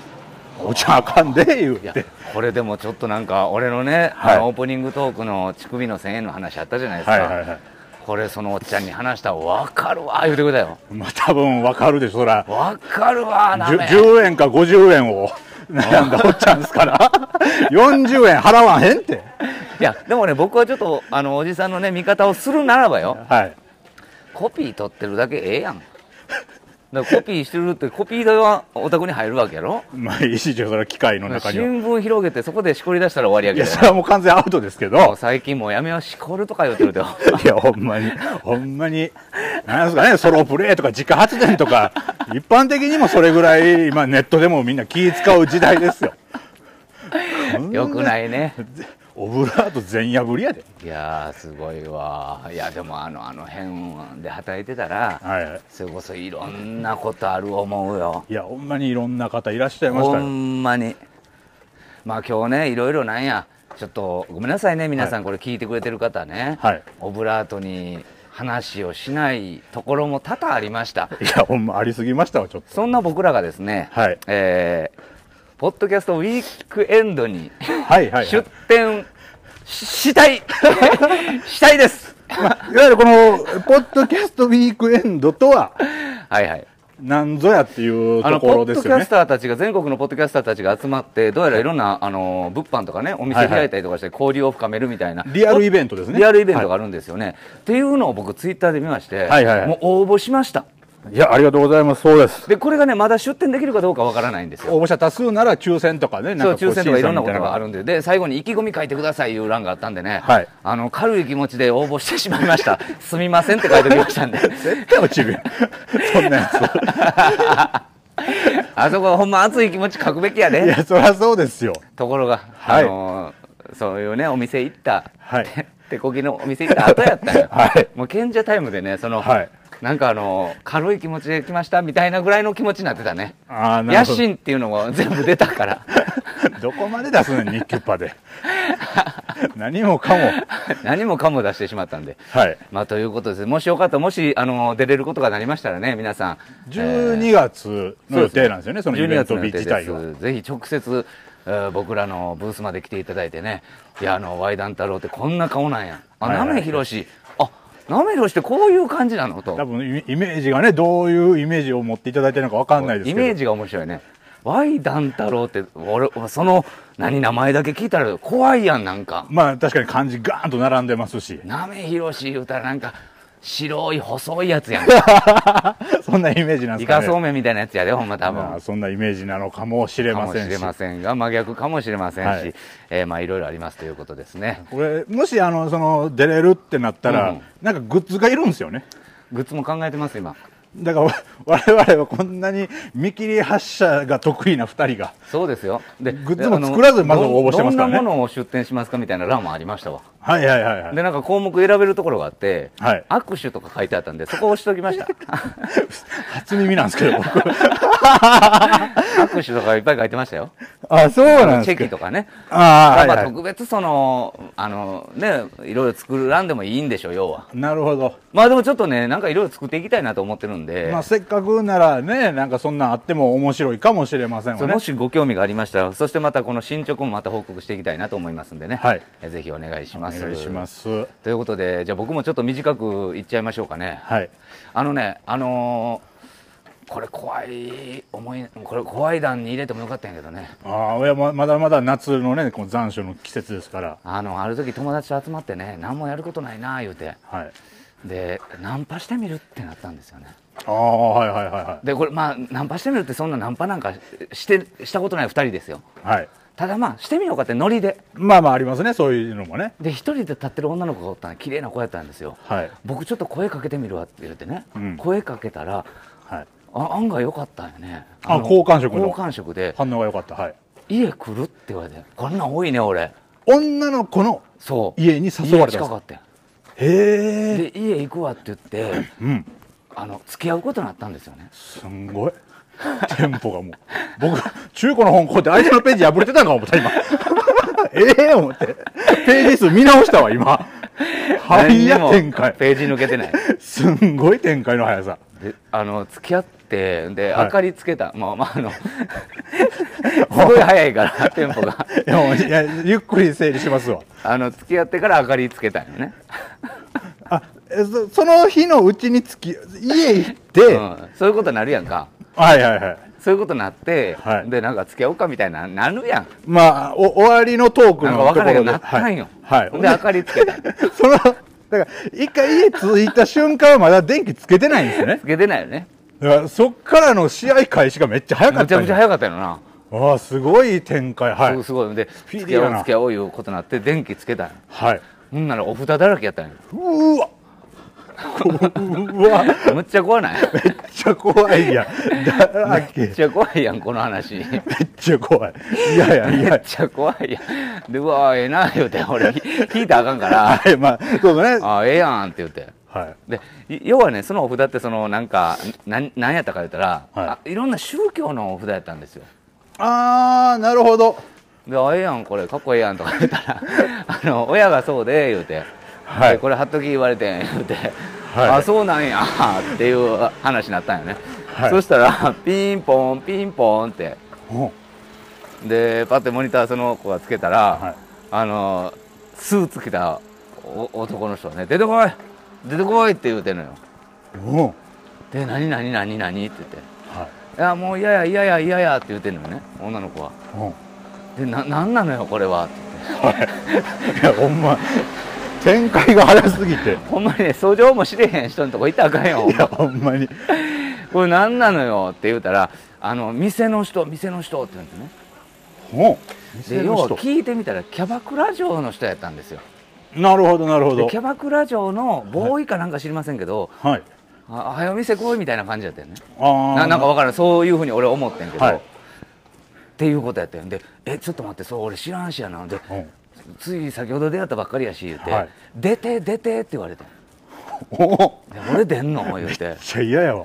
S2: お茶あかんで言うて。
S1: これでもちょっとなんか俺のね、
S2: はい。
S1: あのオープニングトークの乳首の1000円の話あったじゃないですか、
S2: はいはいはい。
S1: これそのおっちゃんに話したら分かるわ言うてくれたよ。
S2: まあ多分わかるでしょそら。
S1: 分かるわな
S2: じゅ
S1: め
S2: 10円か50円を悩んだおっちゃんですから。40円払わへんって。
S1: いやでもね僕はちょっとあのおじさんのね見方をするならばよ。
S2: はい。
S1: コピー取ってるだけええやんだからコピーしてるってコピー代はお宅に入るわけやろ？
S2: まあいいしそれは機械の中には。
S1: 新聞広げてそこでしこり出したら終わりや
S2: いやそれはもう完全アウトですけど。
S1: 最近もうやめようしこるとか言うてるで
S2: いやほんまに。ほんまに。なんですかねソロプレイとか自家発電とか一般的にもそれぐらい今ネットでもみんな気使う時代ですよ。
S1: よくないね
S2: オブラート全破りやで。
S1: いやーすごいわ。いやでもあのあの辺で働いてたら
S2: はい
S1: それこそいろんなことある思うよ。
S2: いやほんまにいろんな方いらっしゃいまし
S1: ほ
S2: たよ。
S1: んまに。まあ今日ねいろいろなんや。ちょっとごめんなさいね皆さんこれ聞いてくれてる方ね、
S2: はい。
S1: オブラートに話をしないところも多々ありました。
S2: いやほんまありすぎましたわちょっと。
S1: そんな僕らがですね、
S2: はい。
S1: えーポッドキャストウィークエンドに
S2: はいはい、はい。
S1: 出展ししたいしたいです
S2: まあ、いわゆるこのポッドキャストウィークエンドとは
S1: はいはい
S2: 何ぞやっていうところ
S1: ポッドキャス
S2: ですよね
S1: ターたちが全国のポッドキャスターたちが集まってどうやらいろんなあの物販とかねお店開いたりとかして交流を深めるみたいな、
S2: リアルイベントですね
S1: リアルイベントがあるんですよね、っていうのを僕ツイッターで見まして、
S2: はいはいはい
S1: もう応募しました
S2: いやありがとうございます。そうです。
S1: でこれがねまだ出店できるかどうかわからないんですよ。
S2: 応募者多数なら抽選とかね
S1: そう抽選とかいろんなことがあ
S2: る
S1: るんで。で最後に意気込み書いてくださいいう欄があったんでね、
S2: はい。
S1: あの軽い気持ちで応募してしまいました。すみませんって書いておきましたんで。
S2: 絶対落ちるそんなや
S1: あそこはほんま熱い気持ち書くべきや
S2: つい
S1: で
S2: やそりゃそうですよ。
S1: ところが、
S2: はい。
S1: あのそういうねお店行った、
S2: はい。
S1: て 手こぎのお店行った後やったよ、
S2: はい。
S1: もう賢者タイムでねその、
S2: はい
S1: なんかあの軽い気持ちで来ましたみたいなぐらいの気持ちになってたね。野心っていうのも全部出たから。
S2: どこまで出すの？日キュッパで。何もかも。
S1: 何もかも出してしまったんで。
S2: はい。
S1: まあということです。もしよかったらもしあの出れることがなりましたらね皆さん。
S2: 12月の予定なんですよね、そのイベント日自体は。
S1: 12月の予定です。ぜひ直接、えー僕らのブースまで来ていただいてね。いやあのワイダン太郎ってこんな顔なんや。あ
S2: はいはい
S1: なめひろしあなめひろしってこういう感じなのと。
S2: 多分イイメージがね、どういうイメージを持っていただいてるのかわかんないですけど。
S1: イメージが面白いね。ワイダン太郎って俺その何名前だけ聞いたら怖いやんなんか。
S2: まあ確かに漢字ガーンと並んでますし、
S1: なめひろし言うたらなんか白い細いやつやん
S2: そんなイメージなんで
S1: イ
S2: すかね。
S1: カそうめんみたいなやつやでほんま多分
S2: まあそんなイメージなのかもしれ
S1: かもし
S2: ませんし。
S1: れませんが真逆かもしれませんし、
S2: はい
S1: えーまあいろいろありますということですね
S2: これ、もしあの、その、出れるってなったら、
S1: うん
S2: なんかグッズがいるんですよね。
S1: グッズも考えてます今
S2: だから、我々はこんなに見切り発車が得意な2人が。
S1: そうですよで
S2: グッズも作らずまず応募してますからね
S1: どんなものを出店しますかみたいな欄もありましたわ
S2: はいはいはいはい。
S1: でなんか項目選べるところがあって、
S2: はい
S1: 握手とか書いてあったんでそこ押しときました
S2: 初耳なんですけど、僕。
S1: 握手とかいっぱい書いてましたよ
S2: あ、そうなん
S1: チェ。キとかね
S2: あ。
S1: まあ特別そのあのねいろいろ作る欄でもいいんでしょ要は
S2: なるほど。
S1: まあでもちょっとねなんかいろいろ作っていきたいなと思ってるんで、
S2: まあ、せっかくならね、なんかそんなんあっても面白いかもしれませんわね
S1: も。しご興味がありましたらそしてまたこの進捗もまた報告していきたいなと思いますんでね、
S2: はい
S1: えぜひお願いします
S2: お願いします。
S1: ということでじゃあ僕もちょっと短く言っちゃいましょうかね
S2: はい。
S1: あのねあのーこれ怖い思いこれ怖い段に入れてもよかったんやけどね
S2: ああ、いやままだまだ夏のね、この残暑の季節ですから。
S1: あのある時友達と集まってね何もやることないな言うて
S2: はい。
S1: でナンパしてみるってなったんですよね
S2: ああ、はいはいはいは
S1: でこれまあナンパしてみるってそんなナンパなんかしてしたことない2人ですよ
S2: い。はい。
S1: ただまあしてみようかってノリで
S2: まあまあありますね、そういうのもね。
S1: で一人で立ってる女の子がおったの綺麗な子やったんですよ
S2: はい。
S1: 僕ちょっと声かけてみるわって言ってね、
S2: うん
S1: 声かけたら
S2: はい。
S1: あ案外良かったんよね
S2: あ
S1: の
S2: 好感触の
S1: 好感触で
S2: 反応が良かった。はい。
S1: 「家来る?」って言われてこんなん多いね俺
S2: 女の子の
S1: そう
S2: 家に誘われたんですか
S1: 家近かったよ
S2: へえ。
S1: で家行くわって言って
S2: うん。
S1: あの付き合うことになったんですよね
S2: すんごい。テンポがもう。僕、中古の本こうやって相手のページ破れてたんか思った、今。ええ思って。ページ数見直したわ、今。はい展開。
S1: ページ抜けてない
S2: すんごい展開の速さ。
S1: であの付き合ってで、
S2: はい。
S1: 明かりつけた。まあまああの すごい早いから テンポが。
S2: いや、ゆっくり整理しますわ。
S1: あの付き合ってから明かりつけたんよね、
S2: あ、えそその日のうちにつき、家行って、
S1: うん、そういうことになるやんか。
S2: はいはいはい。
S1: そういうことになって、
S2: はい。
S1: でなんか付き合おうかみたいななるやん。
S2: まあ、お終わりのトーク
S1: なん
S2: のところで。
S1: か分からへんよ、
S2: はい。はい、
S1: で明かりつけた。
S2: その、だから、一回家着いた瞬間はまだ電気つけてないんですよね。
S1: つ。けてないよね
S2: だからそっからの試合開始がめっちゃ早か
S1: めちゃ
S2: ったんや。
S1: くちゃ早かったよな、
S2: ああすごい展開。はい。
S1: すすごい。で
S2: スピー
S1: つけよ
S2: ディーやな。
S1: うつけよういうことになって電気つけたんや。
S2: はい。
S1: ほんならお札だらけやったんや。
S2: うーわ。うわ。めっ
S1: むっちゃ怖ない？
S2: ちゃ怖いやん。だら
S1: め
S2: け
S1: っちゃ怖いやんこの話。
S2: めっちゃ怖い。いやいやいや。
S1: めっちゃ怖いやん。でうわええな言うて。俺ひ引いたらあかんから。
S2: はいまあそうだね。
S1: あええやんって言って
S2: はい。
S1: でい要はねそのお札ってそのなんかなん何やったか言ったら、
S2: はい。
S1: あいろんな宗教のお札やったんですよ。
S2: ああなるほど。
S1: で「あええやんこれかっこええやん」とか言ったら あの親がそうで言うて。
S2: はい。
S1: でこれ貼っとき言われてん言うて、
S2: はい。
S1: あそうなんやっていう話になったんよね、
S2: はい。
S1: そしたらピンポンピンポンって。
S2: お
S1: でパッてモニターその子がつけたら、
S2: はい。
S1: あのスーツ着たお男の人がね「出てこい出てこい」って言うてんのよ。
S2: お
S1: で「何何何何?」って言って。
S2: はい「
S1: いやもう嫌や嫌や嫌や」って言うてんのよね女の子は。
S2: お
S1: で「な何なのよこれは」って言って。
S2: い。やほんま。展開が早すぎて。
S1: ほんまにね訴状も知れへん人のとこ行ったらあかんよ。ほん
S2: いや
S1: ま
S2: ほんまに。
S1: これ何なのよって言うたら「あの店の人店の人」って言うんですね。
S2: お
S1: で要は聞いてみたらキャバクラ嬢の人やったんですよ
S2: なるほどなるほど。
S1: でキャバクラ嬢のボーイかなんか知りませんけど
S2: はい「
S1: あはよ店来い」みたいな感じやったよね。
S2: ああ
S1: ななんか分からんそういうふうに俺思ってんけど、
S2: はい。
S1: っていうことやったんで「えちょっと待ってそう俺知らんしやな」で
S2: うん。
S1: つい先ほど出会ったばっかりやし言うて「
S2: はい。
S1: 出て出て」って言われて「
S2: お
S1: 俺出んの?」言うて。
S2: めっちゃ嫌やわ。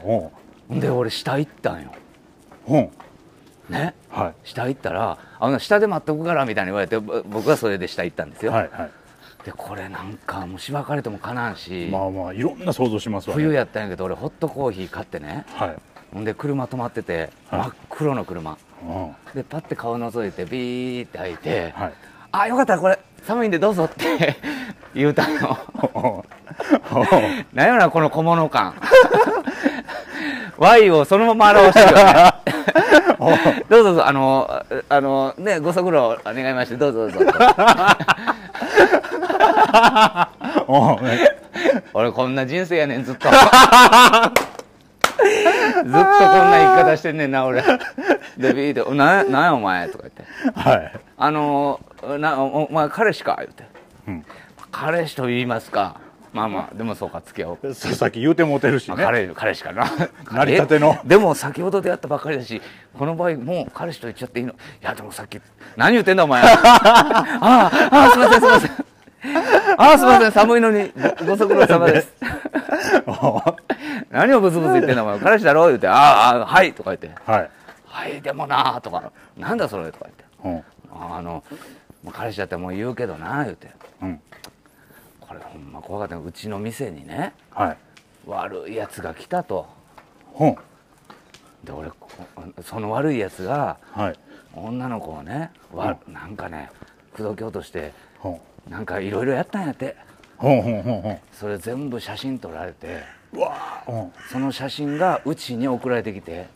S1: で俺下行ったんよ。
S2: おお
S1: ね？
S2: はい。
S1: 下行ったら「あの下で待っとくから」みたいに言われてぼ僕はそれで下行ったんですよ、
S2: はいは
S1: でこれなんかもうしばかれてもかなんし、
S2: いまあまあいろんな想像しますわね。
S1: 冬やったんやけど俺ホットコーヒー買ってね。
S2: はい。
S1: ほんで車止まってて
S2: はい。
S1: 真っ黒の車、
S2: うん。
S1: でパッて顔覗いてビーって開いて「
S2: はい。
S1: あよかったらこれ寒いんでどうぞ」って 言うたんよ
S2: おお
S1: なんやろなこの小物感。Y をそのまま表してるよね。どうぞどうぞあのあのねご足労願いましてどうぞどうぞ
S2: おお
S1: 俺こんな人生やねんずっと。ずっとこんな生き方してんねんな俺。でビーって「ななんやお前」とか言って。
S2: はい「
S1: あのなおお前彼氏か?」言って。
S2: うん「
S1: 彼氏と言いますか。まあまあでもそうか付き合おう」
S2: ささっき言うてもうてるしね。
S1: まあ彼彼氏かな。
S2: 成り立ての。
S1: えでも先ほど出会ったばっかりだしこの場合もう彼氏と言っちゃっていいの。いやでもさっき何言ってんだお前。ああああすいませんすいませんああすいません寒いのにごご足労様です。何をブツブツ言ってんだお前。彼氏だろ？言って「あああはい」とか言って。
S2: はい「
S1: はいでもな」とか「なんだそれ」とか言って。
S2: うん「
S1: ああの彼氏だったらもう言うけどな」言って。
S2: うん。
S1: これほんま怖かったのうちの店にね。
S2: はい。
S1: 悪いやつが来たと。
S2: ほん
S1: で俺こその悪いやつが
S2: はい。
S1: 女の子をねわなんかね口説き落としてなんかいろいろやったんやって。
S2: ほんほんほんほん。
S1: それ全部写真撮られて。
S2: うわー
S1: その写真がうちに送られてきて。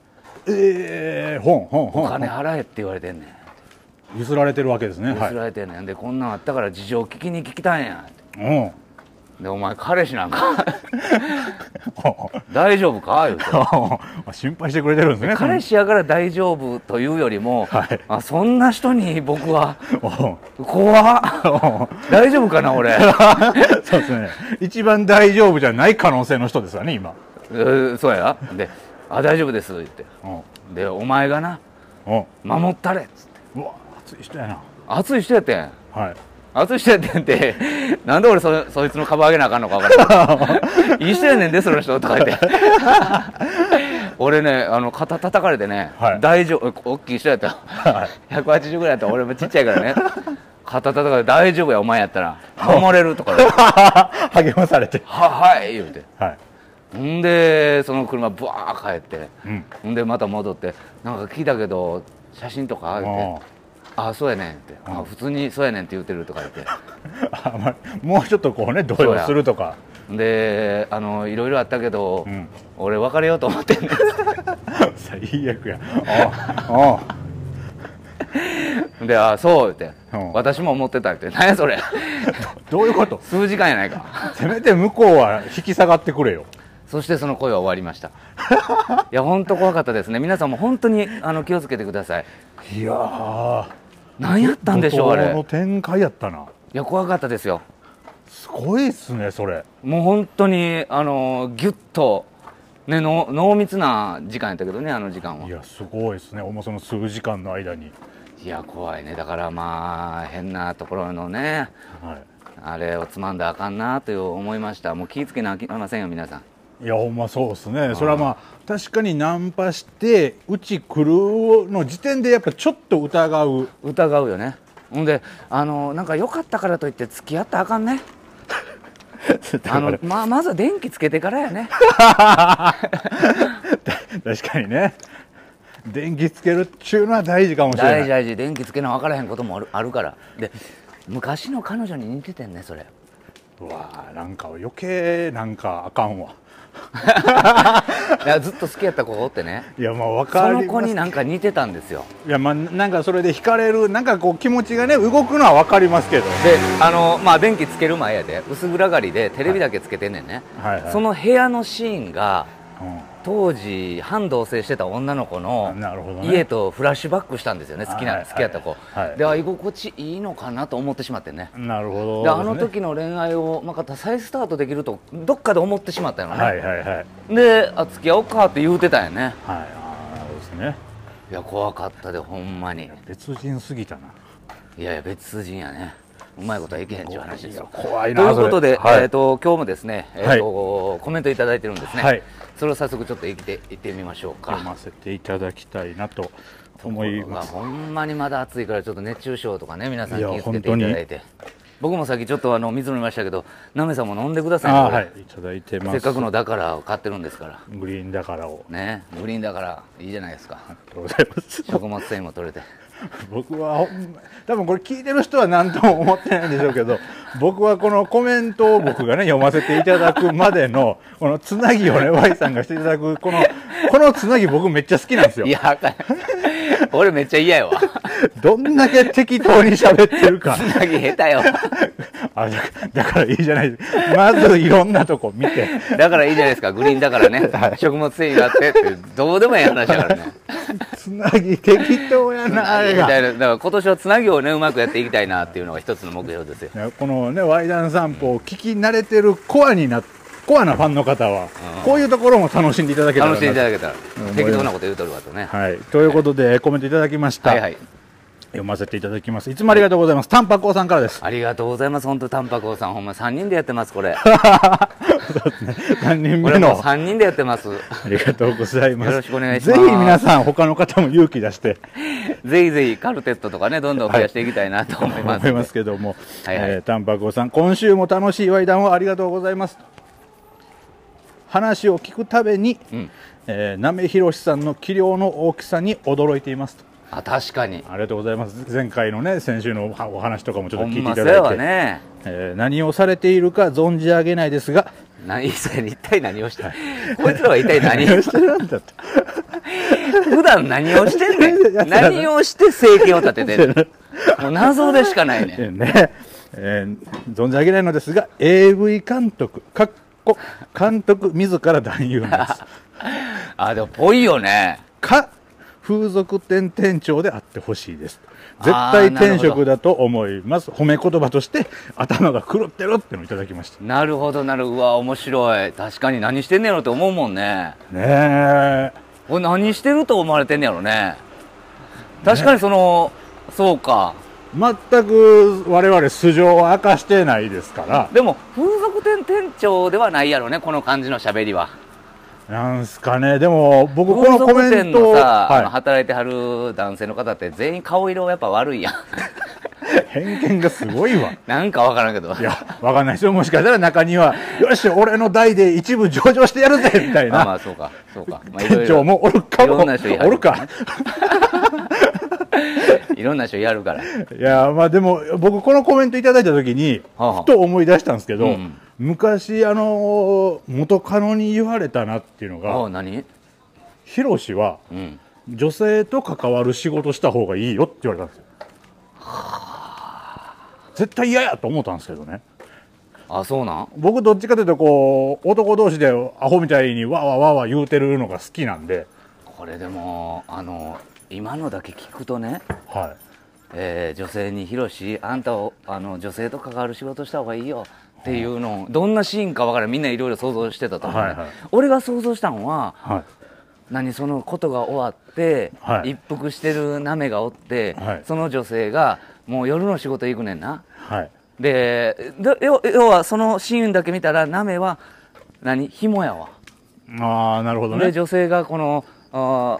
S2: ええほんほんほん。
S1: お金払えって言われてんねん。
S2: ゆすられてるわけですね。はい。
S1: 譲られてんねん。でこんなんあったから事情聞きに聞きたいんや。って
S2: うん
S1: でお前彼氏なんか 大丈夫か？言うて。
S2: 心配してくれてるんですね。
S1: 彼氏やから大丈夫というよりも、
S2: はい。
S1: あそんな人に僕は
S2: う。ん
S1: 怖っ。大丈夫かな俺？
S2: そうですね。一番大丈夫じゃない可能性の人ですわね今。
S1: えーそうや。で「あ大丈夫です」言って。
S2: う。ん
S1: でお前がな
S2: う。ん
S1: 守ったれっつって。
S2: うわ熱い人やな。
S1: 熱い人やってん。
S2: はい
S1: 熱い人やってんって。なんで俺そそいつの株上げなあかんのか分からん。いい人やねんでその人とか言って。俺ねあの肩叩かれてね、
S2: はい。
S1: 大丈夫大きい人やったよ。
S2: はい。
S1: 180ぐらいやった。ら俺もちっちゃいからね。肩叩かれて大丈夫やお前やったら。守れるとか言って
S2: 励まされて。
S1: ははい言うて。
S2: はい。
S1: んでその車ブワー帰って。
S2: うん。
S1: んでまた戻って「なんか聞いたけど写真とか?」言って「あそうやねん」って「あ普通にそうやねん」って言ってるとか言って。
S2: あまあもうちょっとこうね動揺するとか。
S1: であのいろいろあったけど、
S2: うん。
S1: 俺別れようと思ってんね
S2: 最悪や。ああ。
S1: んで「あそう」言って。
S2: うん「
S1: 私も思ってた」って「何やそれ。
S2: どういうこと？
S1: 数時間やないか。
S2: せめて向こうは引き下がってくれよ。
S1: そしてその声は終わりました。いや本当怖かったですね。皆さんも本当にあの気をつけてください。
S2: いやー
S1: 何やったんでしょうあ
S2: 怒涛の
S1: れ。
S2: 展開やったな。い
S1: や怖かったですよ。
S2: すごいっすねそれ。
S1: もう本当にあのギュッとねの濃密な時間やったけどねあの時間は。い
S2: やすごいっすね。もうその数時間の間に。
S1: いや怖いね。だからまあ変なところのね
S2: はい。
S1: あれをつまんだらあかんなという思いました。もう気ぃつけなあきませんよ皆さん
S2: いやほんまそうですね。それはまあ確かにナンパしてうち来るの時点でやっぱちょっと疑う。
S1: 疑うよね。ほんであのなんか良かったからといって付き合ったらあかんね。あのまあまずは電気つけてからやね。
S2: 確かにね。電気つけるっちゅうのは大事かもしれない。
S1: 大事大事。電気つけな分からへんこともあるあるから。で昔の彼女に似ててんねそれ。
S2: うわーなんか余計なんかあかんわ
S1: いやずっと好きやった子がおってね。
S2: いやまあ分
S1: そ
S2: かります。
S1: の子になんか似てたんですよ。
S2: いやまあなんかそれで惹かれるなんかこう気持ちがね動くのは分かりますけど。
S1: であのまあ電気つける前やで薄暗がりでテレビだけつけてんねんね、
S2: はいはい
S1: その部屋のシーンが
S2: う
S1: 当時半同棲してた女の子の家とフラッシュバックしたんですよね。好きな、
S2: はいはい。
S1: 好きやった子、
S2: はい。
S1: であ居心地いいのかなと思ってしまってね。
S2: んなるほど。
S1: であの時の恋愛をまた再スタートできるとどっかで思ってしまったよね、
S2: はいはいはい。
S1: であ付き合おうかって言うてたんやね。
S2: はいあですね。
S1: いや怖かったでほんまに。
S2: 別人すぎたな。い
S1: やいや別人やねうまいことはいけへんっていう話ですよ。
S2: 怖いな
S1: ということで、
S2: はい。
S1: えー、と今日もですね、えーとコメントいただいてるんですね、
S2: はい。
S1: それを早速ちょっと言って言ってみましょうか。
S2: 読ませていただきたいなと思います。
S1: ほんまにまだ暑いからちょっと熱中症とかね皆さん気をつけていただいて。僕もさっきちょっとあの水飲みましたけどなめさんも飲んでくださいね
S2: はいいただいてます。
S1: せっかくのだからを買ってるんですから。
S2: グリーンだからを。
S1: ねグリーンだからいいじゃないですか。
S2: ありがとうございます。
S1: 食物繊維も取れて
S2: 僕は多分これ聞いてる人は何とも思ってないんでしょうけど 僕はこのコメントを僕がね読ませていただくまでの このつなぎをね Y さんがしていただくこのこのつなぎ僕めっちゃ好きなんですよ。
S1: いや俺めっちゃ嫌やわ。
S2: どんだけ適当に喋ってるか。
S1: つなぎ下手よ。
S2: あだだからいいじゃない。ですまずいろんなとこ見て。
S1: だからいいじゃないですか。グリーンだからね、食物繊維があってってどうでもいい話だからね。
S2: つなぎ適当やなあれが。
S1: みたいな。だから今年はつなぎをねうまくやっていきたいなっていうのが一つの目標ですよ。
S2: ねこのね、ワイダン散歩を聞き慣れてるコアにな、コアなファンの方は、こういうところも楽しんでいただけたら
S1: 楽
S2: な
S1: しんでいただけたら。
S2: うん
S1: 適当なこと言うとるわとね。
S2: はい。ということで、コメントいただきました。
S1: はいはい
S2: 読ませていただきます。いつもありがとうございます。タンパコさんからです。
S1: ありがとうございます本当タンパコさんほんま3人でやってますこれ
S2: 3人目の
S1: ？3人でやってます
S2: ありがとうございます。
S1: よろしくお願いします
S2: ぜひ皆さん、他の方も勇気出して、
S1: ぜひぜひカルテットとかねどんどん増やしていきたいなと思います、
S2: 思いますけども、
S1: はいはい
S2: えータンパコさん、今週も楽しいワイダンをありがとうございます。話を聞くたびに、
S1: うん
S2: えー、なめひろしさんの器量の大きさに驚いていますと。
S1: あ確かに。
S2: ありがとうございます。前回のね、先週のお話とかもちょっと聞いていただいて、
S1: わね。
S2: えー何をされているか存じ上げないですが、
S1: 何それ一体何をしてこいつらは一体何？を
S2: してるんだと。
S1: 普段何をしてんねん。何をして生計を立ててんねん。もう謎でしかないね。
S2: ね、えー存じ上げないのですが、AV 監督、かっこ監督自ら男優なんです。
S1: あでもぽいよね。
S2: か、風俗店店長であってほしいです。絶対転職だと思います。褒め言葉として頭が狂ってるってのをいただきました。
S1: なるほどなるうわ面白い確かに何してんねやろって思うもんね
S2: ねえ。
S1: これ何してると思われてんねやろね確かにその、そうか
S2: 全く我々素性は明かしてないですから、
S1: でも風俗店店長ではないやろねこの感じの喋りは
S2: なんすかね、でも僕こ
S1: 風
S2: のコメント
S1: さ、
S2: は
S1: 働いてはる男性の方って全員顔色やっぱ悪いやん。
S2: い、偏見がすごいわ。
S1: なんかわからんけど。
S2: いや、わかんないですよ。もしかしたら中には、よし、俺の代で一部上場してやるぜみたいな、
S1: まあまあそうかそうか、まあ、
S2: 店長もおるかも、おるか。
S1: いろんな人やるから。
S2: いや、まあでも、僕このコメントいただいたときに、
S1: はあはあ。
S2: ふと思い出したんですけど、
S1: うん
S2: 昔、あの、元カノに言われたなっていうの
S1: ああ
S2: が、
S1: 何？
S2: ヒロシは、
S1: うん。
S2: 女性と関わる仕事した方がいいよって言われたんですよ。絶対嫌やと思ったんですけどね。
S1: あそうなん？
S2: 僕どっちかというとこう男同士でアホみたいにわーわーわーわー言うてるのが好きなんで。
S1: これでもあの今のだけ聞くとね、
S2: は
S1: えー女性に「ヒロシあんたをあの女性と関わる仕事した方がいいよ」っていうのをどんなシーンか分からんみんないろいろ想像してたと思う。ね、
S2: はいはい。
S1: 俺が想像したのは
S2: はい。
S1: 何そのことが終わって、
S2: はい。
S1: 一服してるナメがおって、
S2: はい。
S1: その女性がもう夜の仕事行くねんな。
S2: はい。
S1: でで要要はそのシーンだけ見たらナメは何？紐やわ。
S2: ああなるほどね。
S1: で女性がこのあ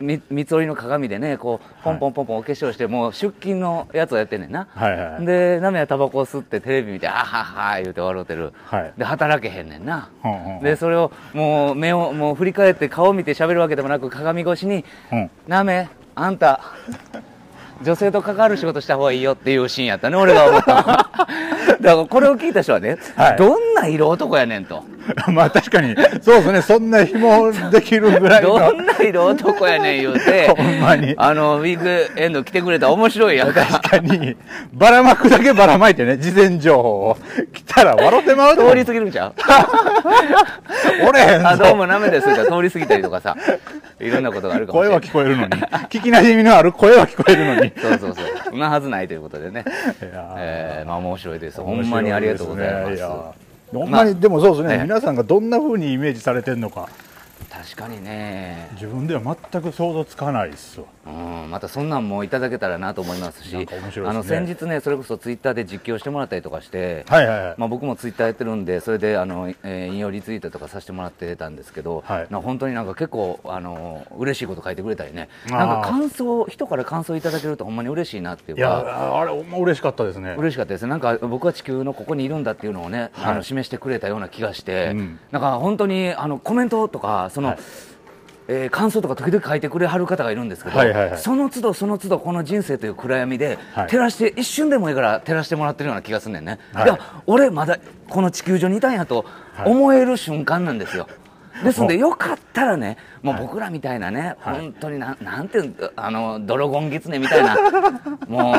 S1: 三つ折りの鏡でねこうポンポンポンポンお化粧してもう出勤のやつをやってんねんな、
S2: はいはいはい。
S1: でナメはタバコを吸ってテレビ見て「あはは」言うて笑うてる、
S2: はい。
S1: で働けへんねんな、
S2: ほんほんほん。
S1: でそれをもう目をもう振り返って顔見て喋るわけでもなく鏡越しに
S2: うん「
S1: ナメあんた女性と関わる仕事した方がいいよ」っていうシーンやったね俺が思ったの。だからこれを聞いた人はね、
S2: はい。
S1: どんな色男やねんと。
S2: まあ確かにそうですねそんな紐できるぐらいの。
S1: どんな色男やねん言うて
S2: ほんまに。
S1: あのウィークエンド来てくれたら面白いやんか。
S2: 確かに。ばらまくだけばらまいてね事前情報を。来たら笑ってまうと
S1: 通り過ぎるんちゃう？
S2: おれへんぞ。
S1: あどうもなめですって通り過ぎたりとかさいろんなことがあるかもし
S2: 声は
S1: れない
S2: 聞こえるのに。聞きなじみのある声は聞こえるのに。
S1: そうそうそう。そんなはずないということでね。えー、まあ面白いです。ほんまにありがとうございます
S2: ほんまに、でもそうですね、
S1: ええ。
S2: 皆さんがどんな風にイメージされてるのか。
S1: 確かにね。
S2: 自分では全く想像つかないっすわ
S1: うん、またそんなんもいただけたらなと思いますし
S2: ね。
S1: あの先日ねそれこそツイッターで実況してもらったりとかして、
S2: はいはいはい、
S1: まあ、僕もツイッターやってるんでそれであの、えー引用リツイートとかさせてもらってたんですけど、
S2: はい。
S1: な本当になんか結構あの嬉しいこと書いてくれたりね。なんか感想人から感想いただけるとほんまに嬉しいなっていう
S2: いや
S1: か
S2: あれほんま嬉しかったですね。
S1: 嬉しかったです。なんか僕は地球のここにいるんだっていうのをね、
S2: はい。
S1: あの示してくれたような気がして、
S2: うん。
S1: なんか本当にあのコメントとかその、
S2: はい
S1: えー感想とか時々書いてくれはる方がいるんですけど、
S2: はいはいはい。
S1: その都度その都度この人生という暗闇で、
S2: はい。
S1: 照らして一瞬でもいいから照らしてもらってるような気がすんねんね、
S2: はい。
S1: い、や俺まだこの地球上にいたんやと
S2: はい
S1: 思える瞬間なんですよ。ですので
S2: お
S1: よかったらねもう僕らみたいなね、
S2: はい。
S1: 本当になんなんていうんあのドロゴンギツネみたいな も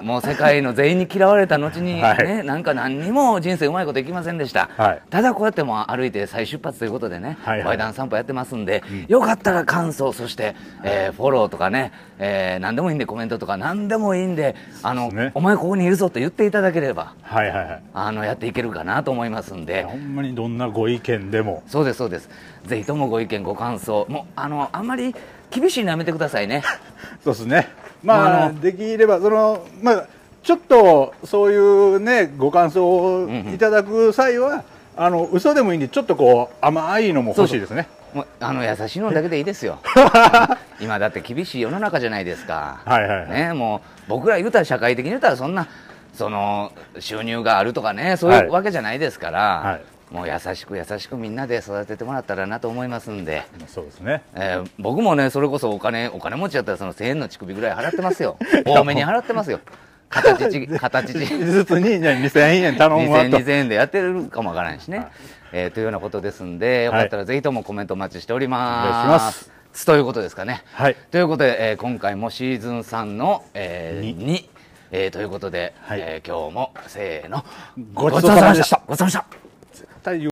S1: うもう世界の全員に嫌われた後にね、
S2: はい。
S1: なんか何にも人生うまいこといきませんでした、
S2: はい。
S1: ただこうやってもう歩いて再出発ということでね、
S2: はいはい。
S1: ワイダン散歩やってますんで、よかったら感想そして、えーフォローとかね、えー何でもいいんでコメントとか何でもいいんであの、
S2: ね。
S1: お前ここにいるぞと言っていただければ
S2: はいはいはい。
S1: あのやっていけるかなと思いますんで。
S2: ほんまにどんなご意見でも。
S1: そうですそうですぜひともご意見ご感想。もうあのあんまり厳しいのやめてくださいね。
S2: そうですね。まあできればそのまあちょっとそういうねご感想をいただく際は、あの嘘でもいいんでちょっとこう甘いのも欲しいですね。
S1: もうあの優しいのだけでいいですよ。今だって厳しい世の中じゃないですか、
S2: はいはいはい。
S1: ね、もう僕ら言うたら社会的に言うたらそんなその収入があるとかねそういうわけじゃないですから、
S2: はい
S1: もう優しく優しくみんなで育ててもらったらなと思いますんで、
S2: そうですね。
S1: えー僕もねそれこそお金お金持ちだったらその1000円の乳首ぐらい払ってますよ。多めに払ってますよ。形ち 形ち。
S2: ずつに、ね、2000円頼むわ
S1: 2000
S2: と
S1: 2000円でやってるかもわからないしね、えーというようなことですんでよかったらぜひともコメントお待ちしており
S2: ます。
S1: ということですかね。
S2: はい。
S1: ということで、えー今回もシーズン3の、えー、2、えーということで、
S2: はい。
S1: えー今日もせーの。
S2: ごちそうさまでした。
S1: ごちそうさまでした
S2: 絶対言う